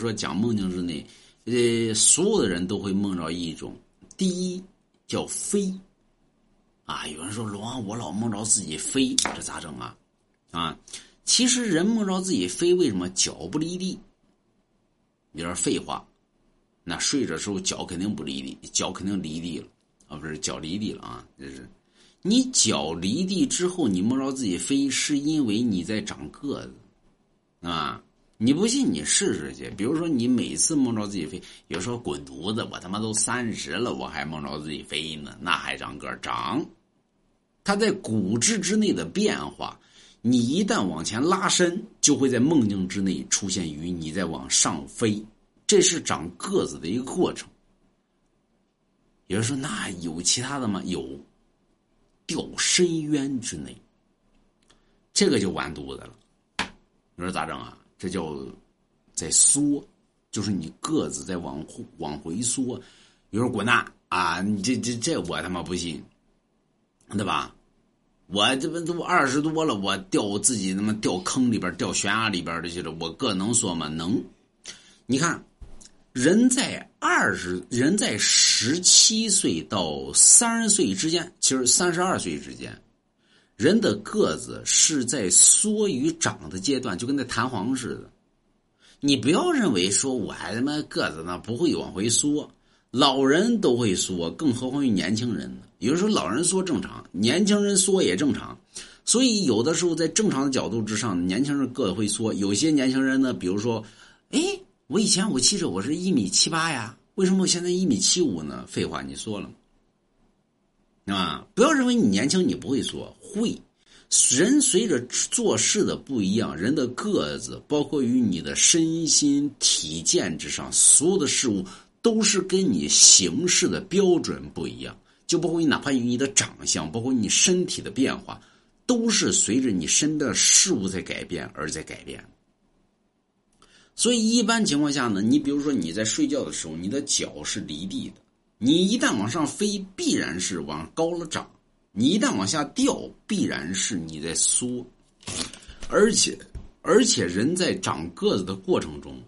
说讲梦境之内，呃，所有的人都会梦着一种，第一叫飞，啊，有人说龙王，我老梦着自己飞，这咋整啊？啊，其实人梦着自己飞，为什么脚不离地？有点废话，那睡着时候脚肯定不离地，脚肯定离地了啊，不是脚离地了啊，这是你脚离地之后，你梦着自己飞，是因为你在长个子啊。你不信，你试试去。比如说，你每次梦着自己飞，有时候滚犊子，我他妈都三十了，我还梦着自己飞呢，那还长个长？它在骨质之内的变化，你一旦往前拉伸，就会在梦境之内出现于你在往上飞，这是长个子的一个过程。有人说，那有其他的吗？有，掉深渊之内，这个就完犊子了。你说咋整啊？这叫在缩，就是你个子在往往回缩。有人滚蛋啊！你这这这我他妈不信，对吧？我这不都二十多了，我掉自己他妈掉坑里边、掉悬崖里边的去了，我个能缩吗？能。你看，人在二十，人在十七岁到三十岁之间，其实三十二岁之间。人的个子是在缩与长的阶段，就跟那弹簧似的。你不要认为说我还他妈个子呢不会往回缩，老人都会缩，更何况于年轻人呢？有的时候老人缩正常，年轻人缩也正常。所以有的时候在正常的角度之上，年轻人个子会缩。有些年轻人呢，比如说，哎，我以前我记着我是一米七八呀，为什么我现在一米七五呢？废话，你缩了。啊！不要认为你年轻你不会说，会。人随着做事的不一样，人的个子，包括于你的身心体健之上，所有的事物都是跟你行事的标准不一样。就包括你，哪怕与你的长相，包括你身体的变化，都是随着你身的事物在改变而在改变。所以一般情况下呢，你比如说你在睡觉的时候，你的脚是离地的。你一旦往上飞，必然是往高了长；你一旦往下掉，必然是你在缩。而且，而且人在长个子的过程中，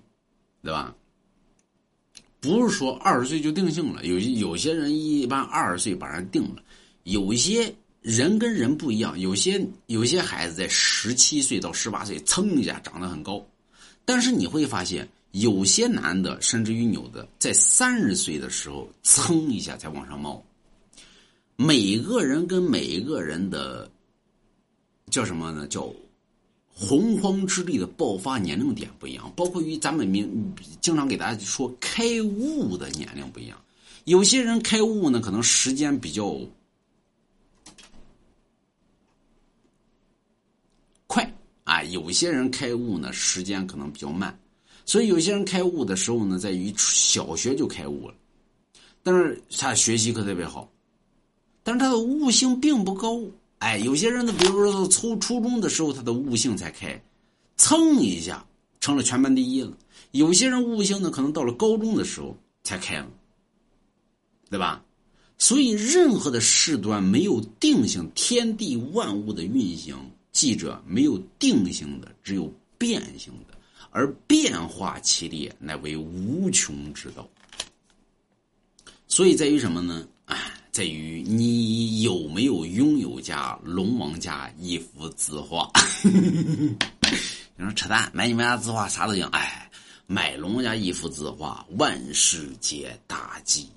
对吧？不是说二十岁就定性了。有有些人一般二十岁把人定了，有些人跟人不一样。有些有些孩子在十七岁到十八岁，噌一下长得很高，但是你会发现。有些男的，甚至于有的，在三十岁的时候，噌一下才往上冒。每个人跟每一个人的叫什么呢？叫洪荒之力的爆发年龄点不一样，包括于咱们明经常给大家说开悟的年龄不一样。有些人开悟呢，可能时间比较快啊；有些人开悟呢，时间可能比较慢。所以有些人开悟的时候呢，在于小学就开悟了，但是他学习可特别好，但是他的悟性并不高。哎，有些人呢，比如说初初中的时候，他的悟性才开，蹭一下成了全班第一了。有些人悟性呢，可能到了高中的时候才开了，对吧？所以任何的事端没有定性，天地万物的运行，记着没有定性的，只有变性的。而变化其列，乃为无穷之道。所以在于什么呢？哎，在于你有没有拥有家龙王家一幅字画。你说扯淡，买你们家字画啥都行。哎，买龙王家一幅字画，万事皆大吉！